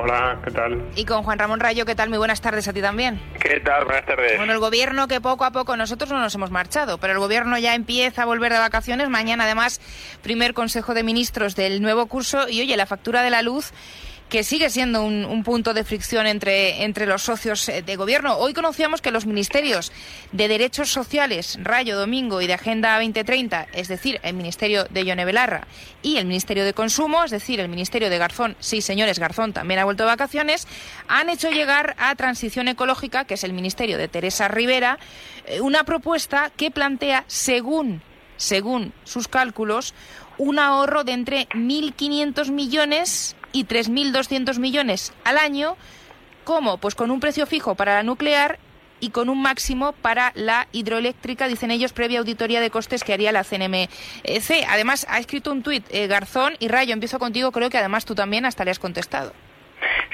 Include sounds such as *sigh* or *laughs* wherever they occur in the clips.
Hola, ¿qué tal? Y con Juan Ramón Rayo, ¿qué tal? Muy buenas tardes a ti también. ¿Qué tal? Buenas tardes. Bueno, el gobierno que poco a poco nosotros no nos hemos marchado, pero el gobierno ya empieza a volver de vacaciones. Mañana, además, primer Consejo de Ministros del nuevo curso. Y oye, la factura de la luz que sigue siendo un, punto de fricción entre, entre los socios eh, de gobierno. Hoy conocíamos que los ministerios de Derechos Sociales, Rayo Domingo y de Agenda 2030, es decir, el Ministerio de Yone Belarra y el Ministerio de Consumo, es decir, el Ministerio de Garzón, sí, señores, Garzón también ha vuelto de vacaciones, han hecho llegar a Transición Ecológica, que es el Ministerio de Teresa Rivera, eh, una propuesta que plantea, según, según sus cálculos, un ahorro de entre 1.500 millones y 3.200 millones al año. ¿Cómo? Pues con un precio fijo para la nuclear y con un máximo para la hidroeléctrica, dicen ellos, previa auditoría de costes que haría la CNMC. Además, ha escrito un tuit eh, Garzón y Rayo, empiezo contigo, creo que además tú también hasta le has contestado.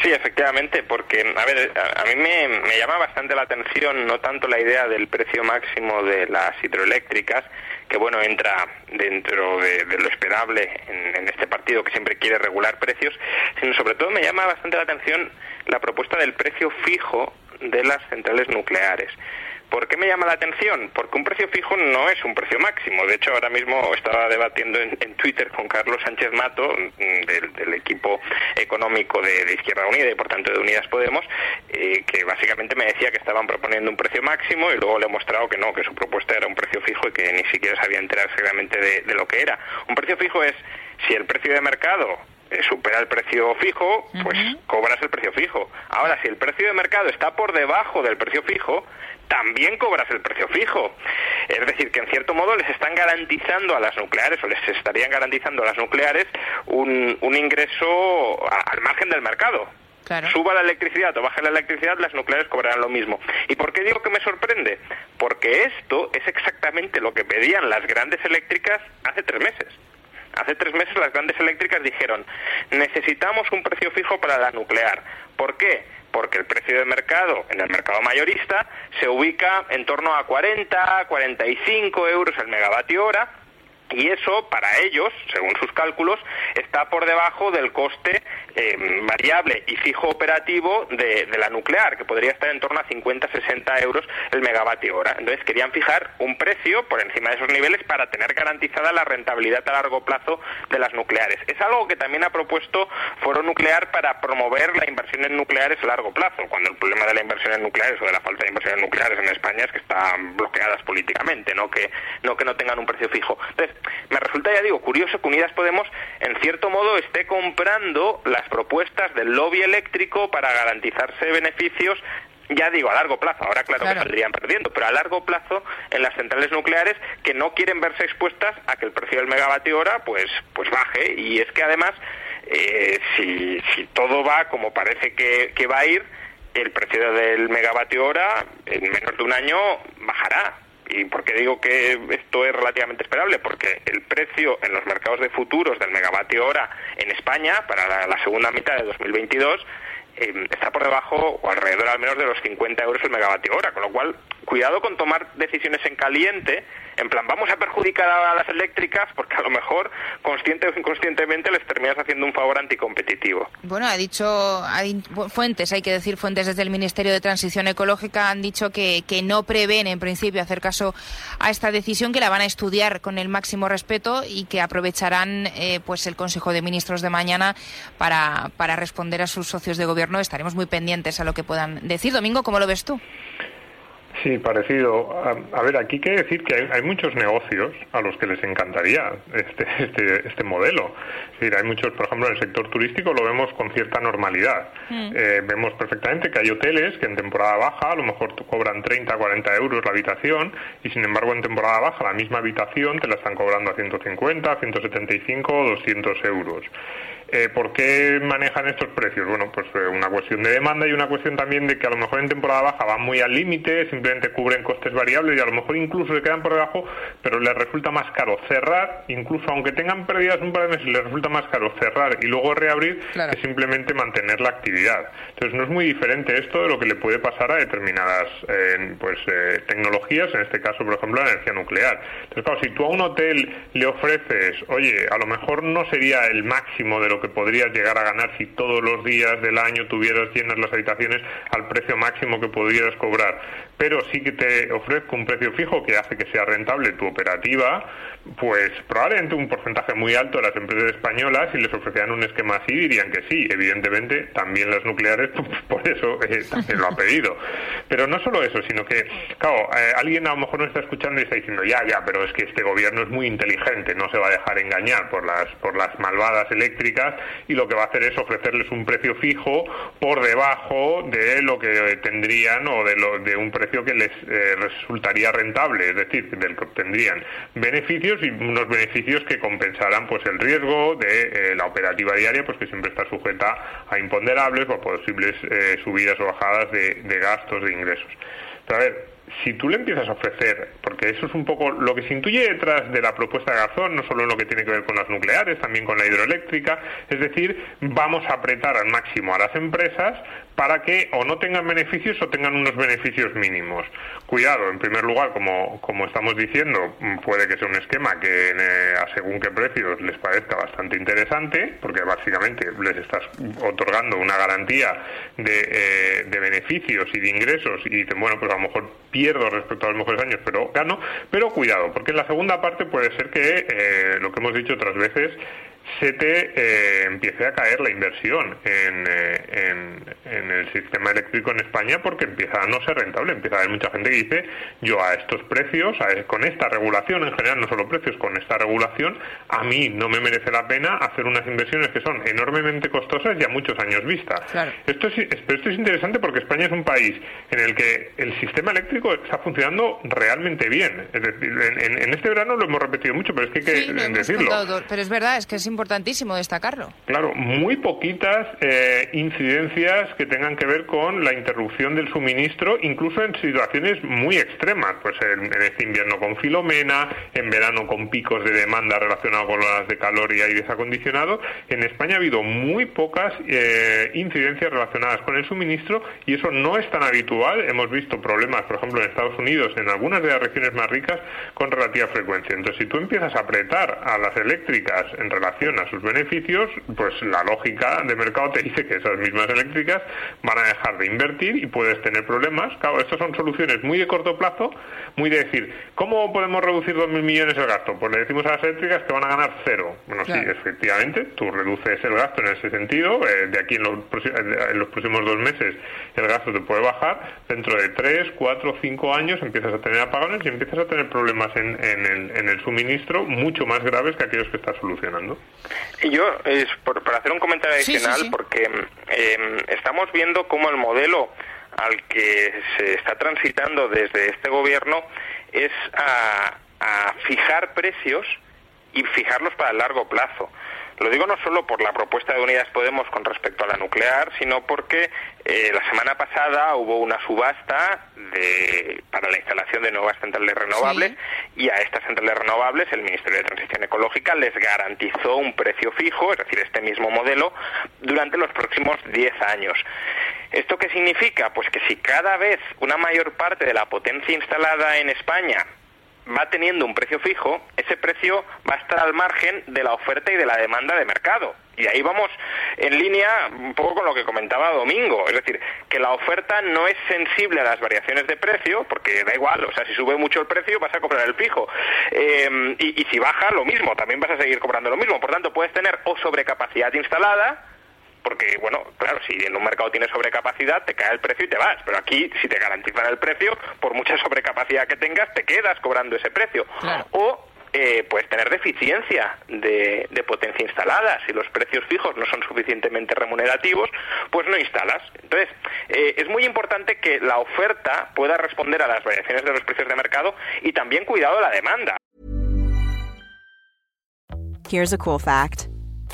Sí, efectivamente, porque a ver, a, mí me, llama bastante la atención no tanto la idea del precio máximo de las hidroeléctricas, que bueno, entra dentro de, lo esperable en, este partido que siempre quiere regular precios, sino sobre todo me llama bastante la atención la propuesta del precio fijo de las centrales nucleares. ¿Por qué me llama la atención? Porque un precio fijo no es un precio máximo. De hecho, ahora mismo estaba debatiendo en, Twitter con Carlos Sánchez Mato, mm, del, equipo económico de, Izquierda Unida y por tanto de Unidas Podemos, eh, que básicamente me decía que estaban proponiendo un precio máximo y luego le he mostrado que no, que su propuesta era un precio fijo y que ni siquiera sabía enterar exactamente de lo que era. Un precio fijo es si el precio de mercado eh, supera el precio fijo, pues cobras el precio fijo. Ahora, si el precio de mercado está por debajo del precio fijo, también cobras el precio fijo. Es decir, que en cierto modo les están garantizando a las nucleares, o les estarían garantizando a las nucleares, un, un ingreso al margen del mercado. Suba la electricidad o baje la electricidad, las nucleares cobrarán lo mismo. ¿Y por qué digo que me sorprende? Porque esto es exactamente lo que pedían las grandes eléctricas hace tres meses. Hace tres meses las grandes eléctricas dijeron, necesitamos un precio fijo para la nuclear. ¿Por qué? Porque el precio de mercado en el mercado mayorista se ubica en torno a 40, 45 euros el megavatio hora y eso para ellos, según sus cálculos, está por debajo del coste eh, variable y fijo operativo de, la nuclear, que podría estar en torno a 50-60 euros el megavatio hora. Entonces querían fijar un precio por encima de esos niveles para tener garantizada la rentabilidad a largo plazo de las nucleares. Es algo que también ha propuesto Foro Nuclear para promover la inversión en nucleares a largo plazo, cuando el problema de la inversión en nucleares o de la falta de inversiones nucleares en España es que están bloqueadas políticamente, no que no que no tengan un precio fijo. Entonces, me resulta, ya digo, curioso que Unidas Podemos, en cierto modo, esté comprando las propuestas del lobby eléctrico para garantizarse beneficios ya digo, a largo plazo, ahora claro, que saldrían perdiendo, pero a largo plazo en las centrales nucleares que no quieren verse expuestas a que el precio del megavatio hora pues, pues baje. Y es que además, eh, si, si todo va como parece que, que va a ir, el precio del megavatio hora en menos de un año bajará. ¿Y por qué digo que esto es relativamente esperable? Porque el precio en los mercados de futuros del megavatio hora en España para la, segunda mitad de 2022 eh, está por debajo o alrededor al menos de los 50 euros el megavatio hora, con lo cual cuidado con tomar decisiones en caliente en plan, vamos a perjudicar a las eléctricas porque a lo mejor, consciente o inconscientemente, les terminas haciendo un favor anticompetitivo. Bueno, ha dicho hay fuentes, hay que decir fuentes desde el Ministerio de Transición Ecológica, han dicho que, que no prevén en principio hacer caso a esta decisión, que la van a estudiar con el máximo respeto y que aprovecharán eh, pues el Consejo de Ministros de mañana para, para responder a sus socios de gobierno. Estaremos muy pendientes a lo que puedan decir. Domingo, ¿cómo lo ves tú? Sí, parecido. A, ver, aquí quiere decir que hay, muchos negocios a los que les encantaría este, *laughs* este, este modelo. Es decir, hay muchos, por ejemplo, en el sector turístico lo vemos con cierta normalidad. Mm. Eh, vemos perfectamente que hay hoteles que en temporada baja a lo mejor cobran 30, 40 euros la habitación y sin embargo en temporada baja la misma habitación te la están cobrando a 150, 175 o 200 euros. Eh, ¿Por qué manejan estos precios? Bueno, pues eh, una cuestión de demanda y una cuestión también de que a lo mejor en temporada baja van muy al límite, simplemente cubren costes variables y a lo mejor incluso se quedan por debajo, pero les resulta más caro cerrar, incluso aunque tengan pérdidas un par de meses, les resulta más caro cerrar y luego reabrir que simplemente mantener la actividad. Entonces no es muy diferente esto de lo que le puede pasar a determinadas eh, pues eh, tecnologías, en este caso por ejemplo la energía nuclear. Entonces claro, si tú a un hotel le ofreces, oye, a lo mejor no sería el máximo de lo que podrías llegar a ganar si todos los días del año tuvieras llenas las habitaciones al precio máximo que pudieras cobrar, pero sí que te ofrezco un precio fijo que hace que sea rentable tu operativa, pues probablemente un porcentaje muy alto de las empresas españolas, si les ofrecieran un esquema así, dirían que sí. Evidentemente, también las nucleares, *laughs* por eso eh, también lo ha pedido. Pero no solo eso, sino que, claro, eh, alguien a lo mejor no está escuchando y está diciendo, ya, ya, pero es que este gobierno es muy inteligente, no se va a dejar engañar por las, por las malvadas eléctricas y lo que va a hacer es ofrecerles un precio fijo por debajo de lo que tendrían o de, lo, de un precio que les eh, resultaría rentable, es decir, del que obtendrían beneficios y unos beneficios que compensarán pues el riesgo de eh, la operativa diaria, pues que siempre está sujeta a imponderables o a posibles eh, subidas o bajadas de, de gastos, de ingresos. Pero a ver, si tú le empiezas a ofrecer, porque eso es un poco lo que se intuye detrás de la propuesta de Garzón, no solo en lo que tiene que ver con las nucleares, también con la hidroeléctrica, es decir, vamos a apretar al máximo a las empresas para que o no tengan beneficios o tengan unos beneficios mínimos. Cuidado, en primer lugar, como, como estamos diciendo, puede que sea un esquema que eh, a según qué precios les parezca bastante interesante, porque básicamente les estás otorgando una garantía de, eh, de beneficios y de ingresos y dicen, bueno, pues a lo mejor pierdo respecto a los mejores años, pero gano. Pero cuidado, porque en la segunda parte puede ser que, eh, lo que hemos dicho otras veces, se te eh, empiece a caer la inversión eh, en, en, el sistema eléctrico en España porque empieza a no ser rentable. Empieza a haber mucha gente que dice, yo a estos precios, con esta regulación en general, no solo precios, con esta regulación, a mí no me merece la pena hacer unas inversiones que son enormemente costosas y a muchos años vista. Esto, es, esto es interesante porque España es un país en el que el sistema eléctrico está funcionando realmente bien. Es decir, en, este verano lo hemos repetido mucho, pero es que hay que decirlo. pero es verdad, es que es importantísimo destacarlo. Claro, muy poquitas eh, incidencias que tengan que ver con la interrupción del suministro, incluso en situaciones muy extremas, pues en, este invierno con Filomena, en verano con picos de demanda relacionados con las de calor y aire acondicionado. En España ha habido muy pocas eh, incidencias relacionadas con el suministro y eso no es tan habitual. Hemos visto problemas, por ejemplo, en Estados Unidos, en algunas de las regiones más ricas, con relativa frecuencia. Entonces, si tú empiezas a apretar a las eléctricas en relación a sus beneficios, pues la lógica de mercado te dice que esas mismas eléctricas van a dejar de invertir y puedes tener problemas. Claro, estas son soluciones muy de corto plazo, muy de decir, ¿cómo podemos reducir 2.000 millones el gasto? Pues le decimos a las eléctricas que van a ganar cero. Bueno, sí, efectivamente, tú reduces el gasto en ese sentido. Eh, de aquí en los, en los próximos dos meses el gasto te puede bajar. Dentro de tres, cuatro, cinco años empiezas a tener apagones y empiezas a tener problemas en, en, el, en el suministro mucho más graves que aquellos que estás solucionando. Y yo, es por, hacer un comentario adicional, porque em, estamos viendo cómo el modelo al que se está transitando desde este gobierno es a, a fijar precios y fijarlos para el largo plazo. Lo digo no solo por la propuesta de Unidas Podemos con respecto a la nuclear, sino porque eh, la semana pasada hubo una subasta de, para la instalación de nuevas centrales renovables y a estas centrales renovables el Ministerio de Transición Ecológica les garantizó un precio fijo, es decir, este mismo modelo, durante los próximos 10 años. ¿Esto qué significa? Pues que si cada vez una mayor parte de la potencia instalada en España va teniendo un precio fijo, ese precio va a estar al margen de la oferta y de la demanda de mercado. Y ahí vamos en línea un poco con lo que comentaba Domingo, es decir, que la oferta no es sensible a las variaciones de precio, porque da igual, o sea, si sube mucho el precio vas a cobrar el fijo. Eh, y, y si baja, lo mismo, también vas a seguir cobrando lo mismo. Por tanto, puedes tener o sobrecapacidad instalada, porque, bueno, claro, si en un mercado tienes sobrecapacidad, te cae el precio y te vas. Pero aquí, si te garantizan el precio, por mucha sobrecapacidad que tengas, te quedas cobrando ese precio. O eh, puedes tener deficiencia de, potencia instalada. Si los precios fijos no son suficientemente remunerativos, pues no instalas. Entonces, eh, es muy importante que la oferta pueda responder a las variaciones de los precios de mercado y también cuidado la demanda. Here's a cool fact.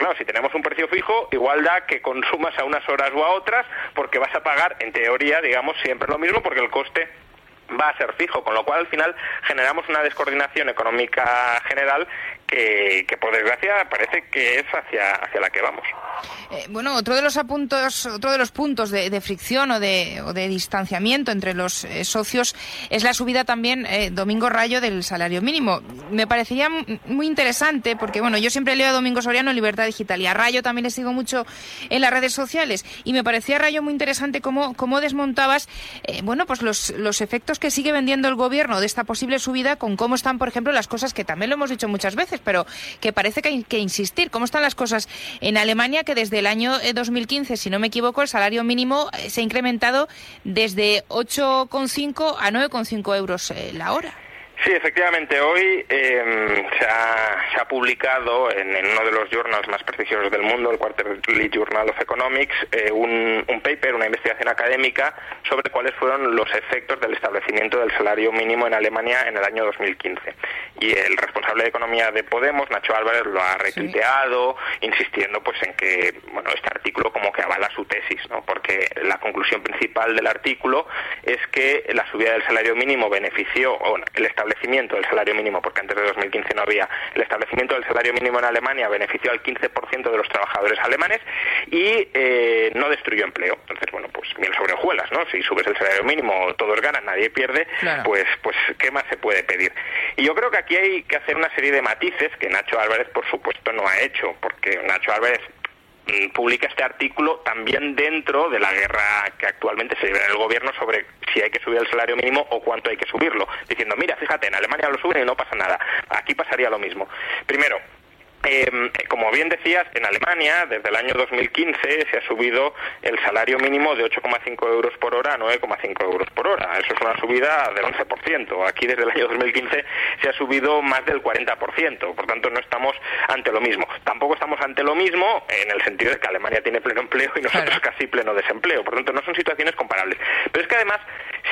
Claro, si tenemos un precio fijo, igual da que consumas a unas horas o a otras, porque vas a pagar, en teoría, digamos, siempre lo mismo, porque el coste va a ser fijo, con lo cual al final generamos una descoordinación económica general que, por desgracia parece que es hacia, hacia la que vamos. Eh, bueno, otro de los apuntos, otro de los puntos de, fricción o de, o de, distanciamiento entre los eh, socios es la subida también, eh, Domingo Rayo, del salario mínimo. Me parecería muy interesante porque, bueno, yo siempre leo a Domingo Soriano en Libertad Digital y a Rayo también le sigo mucho en las redes sociales y me parecía Rayo muy interesante cómo, cómo desmontabas, bueno, pues los, los efectos que sigue vendiendo el gobierno de esta posible subida con cómo están, por ejemplo, las cosas que también lo hemos dicho muchas veces, pero que parece que hay que insistir. ¿Cómo están las cosas en Alemania? Que desde el año 2015, si no me equivoco, el salario mínimo se ha incrementado desde 8,5 a 9,5 euros la hora. Sí, efectivamente, hoy eh, se, ha, se, ha, publicado en, en, uno de los journals más prestigiosos del mundo, el Quarterly Journal of Economics, eh, un, un, paper, una investigación académica sobre cuáles fueron los efectos del establecimiento del salario mínimo en Alemania en el año 2015. Y el responsable de economía de Podemos, Nacho Álvarez, lo ha retuiteado, sí. insistiendo pues en que bueno este artículo como que avala su tesis, ¿no? porque la conclusión principal del artículo es que la subida del salario mínimo benefició, bueno, el establecimiento establecimiento del salario mínimo, porque antes de 2015 no había, el establecimiento del salario mínimo en Alemania benefició al 15% de los trabajadores alemanes y eh, no destruyó empleo. Entonces, bueno, pues miel sobre hojuelas, ¿no? Si subes el salario mínimo, todos ganan, nadie pierde, claro. pues, pues, ¿qué más se puede pedir? Y yo creo que aquí hay que hacer una serie de matices que Nacho Álvarez, por supuesto, no ha hecho, porque Nacho Álvarez publica este artículo también dentro de la guerra que actualmente se en el gobierno sobre si hay que subir el salario mínimo o cuánto hay que subirlo, diciendo, mira, fíjate, en Alemania lo suben y no pasa nada. Aquí pasaría lo mismo. Primero, eh, como bien decías, en Alemania desde el año 2015 se ha subido el salario mínimo de 8,5 euros por hora a 9,5 euros por hora. Eso es una subida del 11%. Aquí desde el año 2015 se ha subido más del 40%. Por tanto, no estamos ante lo mismo. Tampoco estamos ante lo mismo en el sentido de que Alemania tiene pleno empleo y nosotros claro. casi pleno desempleo. Por tanto, no son situaciones comparables. Pero es que además,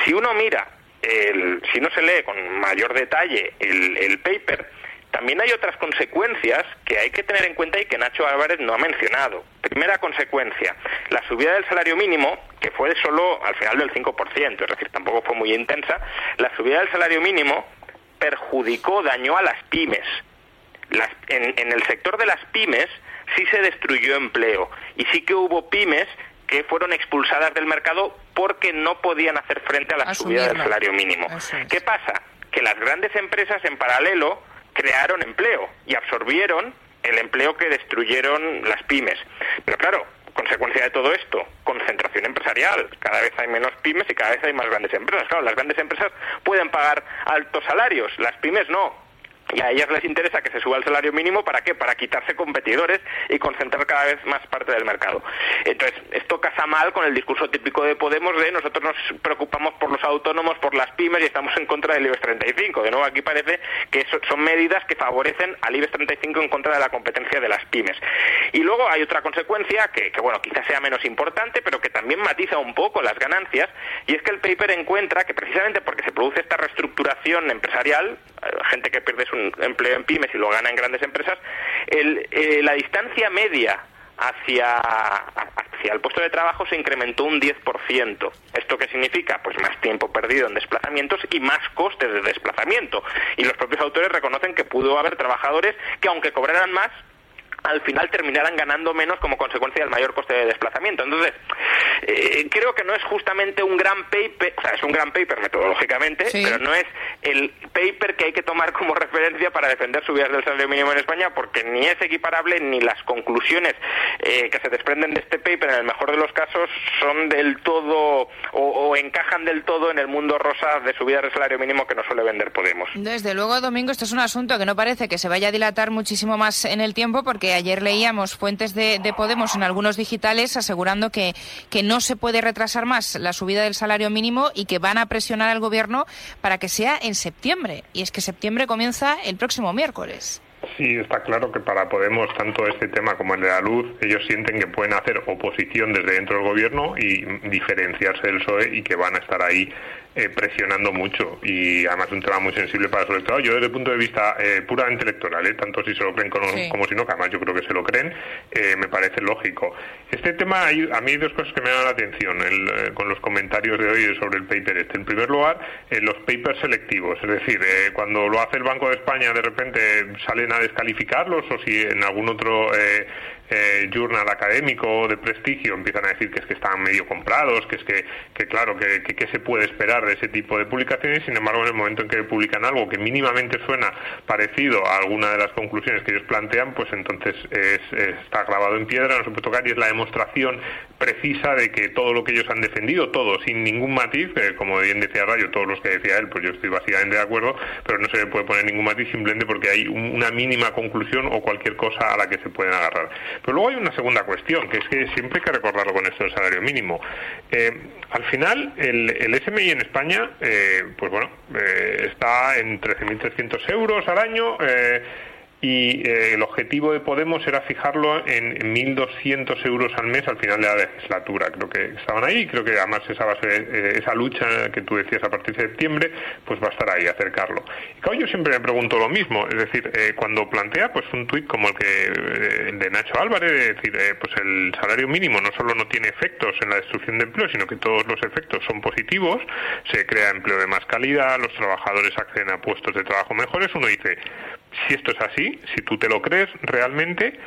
si uno mira, el, si no se lee con mayor detalle el, el paper, también hay otras consecuencias que hay que tener en cuenta y que Nacho Álvarez no ha mencionado. Primera consecuencia, la subida del salario mínimo, que fue solo al final del 5%, es decir, tampoco fue muy intensa, la subida del salario mínimo perjudicó, dañó a las pymes. Las, en, en el sector de las pymes sí se destruyó empleo y sí que hubo pymes que fueron expulsadas del mercado porque no podían hacer frente a la Asumirla. subida del salario mínimo. Es. ¿Qué pasa? Que las grandes empresas en paralelo crearon empleo y absorbieron el empleo que destruyeron las pymes. Pero claro, consecuencia de todo esto, concentración empresarial. Cada vez hay menos pymes y cada vez hay más grandes empresas. Claro, las grandes empresas pueden pagar altos salarios, las pymes no. Y a ellas les interesa que se suba el salario mínimo para qué? Para quitarse competidores y concentrar cada vez más parte del mercado. Entonces, esto casa mal con el discurso típico de Podemos de nosotros nos preocupamos por los autónomos, por las pymes y estamos en contra del IBEX 35. De nuevo, aquí parece que son medidas que favorecen al IBEX 35 en contra de la competencia de las pymes. Y luego hay otra consecuencia que, que bueno, quizás sea menos importante, pero que también matiza un poco las ganancias, y es que el paper encuentra que precisamente porque se produce esta reestructuración empresarial, eh, gente que pierde su empleo en pymes y lo gana en grandes empresas, eh, la distancia media hacia, hacia el puesto de trabajo se incrementó un 10%. ¿Esto qué significa? Pues más tiempo perdido en desplazamientos y más costes de desplazamiento. Y los propios autores reconocen que pudo haber trabajadores que aunque cobraran más, al final terminarán ganando menos como consecuencia del mayor coste de desplazamiento. Entonces, eh, creo que no es justamente un gran paper, o sea, es un gran paper metodológicamente, pero no es el paper que hay que tomar como *laughs* referencia para defender subidas del salario mínimo en España, porque ni es equiparable ni las conclusiones eh, que se desprenden de este paper, en el mejor de los casos, son del todo o, encajan del todo en el mundo rosa de subidas del salario mínimo que no suele vender Podemos. Desde luego, Domingo, esto es un asunto que no parece que se vaya a dilatar muchísimo más en el tiempo, porque ayer leíamos fuentes de, Podemos en algunos digitales asegurando que, que no se puede retrasar más la subida del salario mínimo y que van a presionar al Gobierno para que sea en septiembre. Y es que septiembre comienza el próximo miércoles. Sí, está claro que para Podemos, tanto este tema como el de la luz, ellos sienten que pueden hacer oposición desde dentro del gobierno y diferenciarse del PSOE y que van a estar ahí eh, presionando mucho y además un tema muy sensible para su electorado. Yo desde el punto de vista eh, puramente electoral, eh, tanto si se lo creen como, si no, que además yo creo que se lo creen, me parece lógico. Este tema, hay, a mí hay dos cosas que me dan la atención con los comentarios de hoy sobre el paper este. En primer lugar, los papers selectivos, es decir, cuando lo hace el Banco de España de repente salen a descalificarlos o si en algún otro eh, journal académico de prestigio empiezan a decir que es que están medio comprados, que es que, que claro, que, se puede esperar de ese tipo de publicaciones, sin embargo, en el momento en que publican algo que mínimamente suena parecido a alguna de las conclusiones que ellos plantean, pues entonces está grabado en piedra, no se puede tocar y es la demostración precisa de que todo lo que ellos han defendido, todo, sin ningún matiz, eh, como bien decía Rayo, todos los que decía él, pues yo estoy básicamente de acuerdo, pero no se le puede poner ningún matiz simplemente porque hay una mínima conclusión o cualquier cosa a la que se pueden agarrar. Pero luego hay una segunda cuestión, que es que siempre hay que recordarlo con esto del salario mínimo. Eh, al final, el, el, SMI en España, eh, pues bueno, eh, está en 13.300 euros al año y eh, el objetivo de Podemos era fijarlo en 1.200 euros al mes al final de la legislatura. Creo que estaban ahí, creo que además esa base, eh, esa lucha que tú decías a partir de septiembre, pues va a estar ahí, acercarlo. Y claro, yo siempre me pregunto lo mismo, es decir, eh, cuando plantea pues un tuit como el que el de Nacho Álvarez, es decir, pues el salario mínimo no solo no tiene efectos en la destrucción de empleo, sino que todos los efectos son positivos, se crea empleo de más calidad, los trabajadores acceden a puestos de trabajo mejores, uno dice, si esto es así, si tú te lo crees realmente,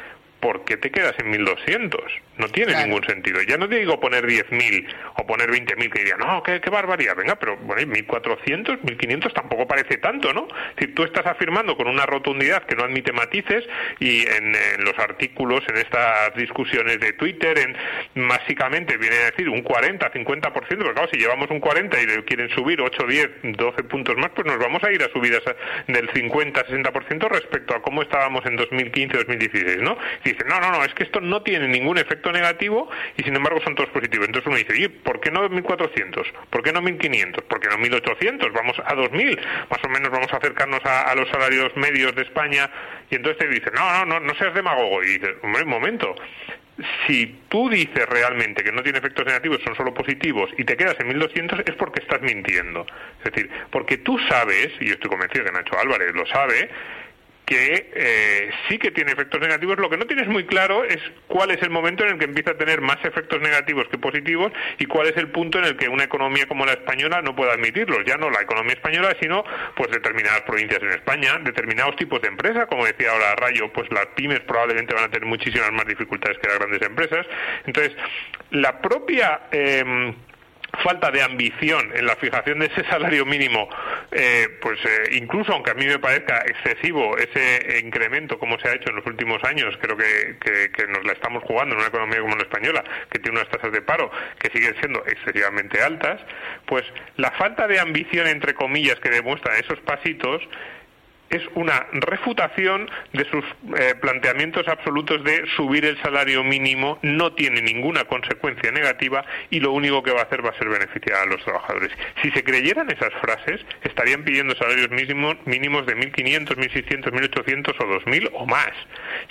¿por qué te quedas en 1200? No tiene ningún sentido. Ya no te digo poner 10.000 o poner 20.000 que diría, no, qué, qué, barbaridad, venga, pero bueno, 1.400, 1.500 tampoco parece tanto, ¿no? Si tú estás afirmando con una rotundidad que no admite matices y en, los artículos, en estas discusiones de Twitter, en básicamente viene a decir un 40, 50%, pero claro, si llevamos un 40 y le quieren subir 8, 10, 12 puntos más, pues nos vamos a ir a subidas del 50, 60% respecto a cómo estábamos en 2015, 2016, ¿no? Dice, no, no, no, es que esto no tiene ningún efecto negativo y sin embargo son todos positivos. Entonces uno dice, ¿y por qué no 1.400? ¿Por qué no 1.500? ¿Por qué no 1.800? Vamos a 2.000. Más o menos vamos a acercarnos a, los salarios medios de España. Y entonces te dice, no, no, no, no seas demagogo. Y dices, hombre, un momento si tú dices realmente que no tiene efectos negativos, son solo positivos, y te quedas en 1200, es porque estás mintiendo. Es decir, porque tú sabes, y yo estoy convencido que Nacho Álvarez lo sabe, que eh, sí que tiene efectos negativos. Lo que no tienes muy claro es cuál es el momento en el que empieza a tener más efectos negativos que positivos y cuál es el punto en el que una economía como la española no puede admitirlos. Ya no la economía española, sino pues determinadas provincias en España, determinados tipos de empresas, como decía ahora Rayo, pues las pymes probablemente van a tener muchísimas más dificultades que las grandes empresas. Entonces, la propia eh, falta de ambición en la fijación de ese salario mínimo, eh, pues eh, incluso aunque a mí me parezca excesivo ese incremento como se ha hecho en los últimos años, creo que, que, nos la estamos jugando en una economía como la española, que tiene unas tasas de paro que siguen siendo excesivamente altas, pues la falta de ambición, entre comillas, que demuestran esos pasitos, es una refutación de sus eh, planteamientos absolutos de subir el salario mínimo, no tiene ninguna consecuencia negativa y lo único que va a hacer va a ser beneficiar a los trabajadores. Si se creyeran esas frases, estarían pidiendo salarios mínimos, mínimos de 1.500, 1.600, 1.800 o 2.000 o más.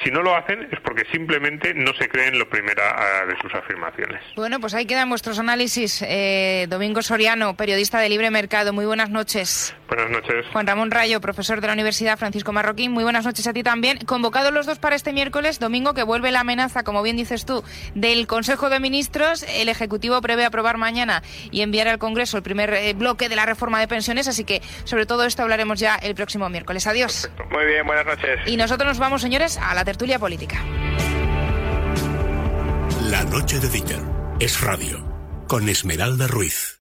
Si no lo hacen es porque simplemente no se creen lo primera ah, de sus afirmaciones. Bueno, pues ahí quedan vuestros análisis. Eh, Domingo Soriano, periodista de Libre Mercado, muy buenas noches. Buenas noches. Juan Ramón Rayo, profesor de la Universidad Francisco Marroquín, muy buenas noches a ti también. Convocados los dos para este miércoles, domingo, que vuelve la amenaza, como bien dices tú, del Consejo de Ministros. El Ejecutivo prevé aprobar mañana y enviar al Congreso el primer eh, bloque de la reforma de pensiones, así que sobre todo esto hablaremos ya el próximo miércoles. Adiós. Muy bien, buenas noches. Y nosotros nos vamos, señores, a la tertulia política. La noche de Dieter es radio con Esmeralda Ruiz.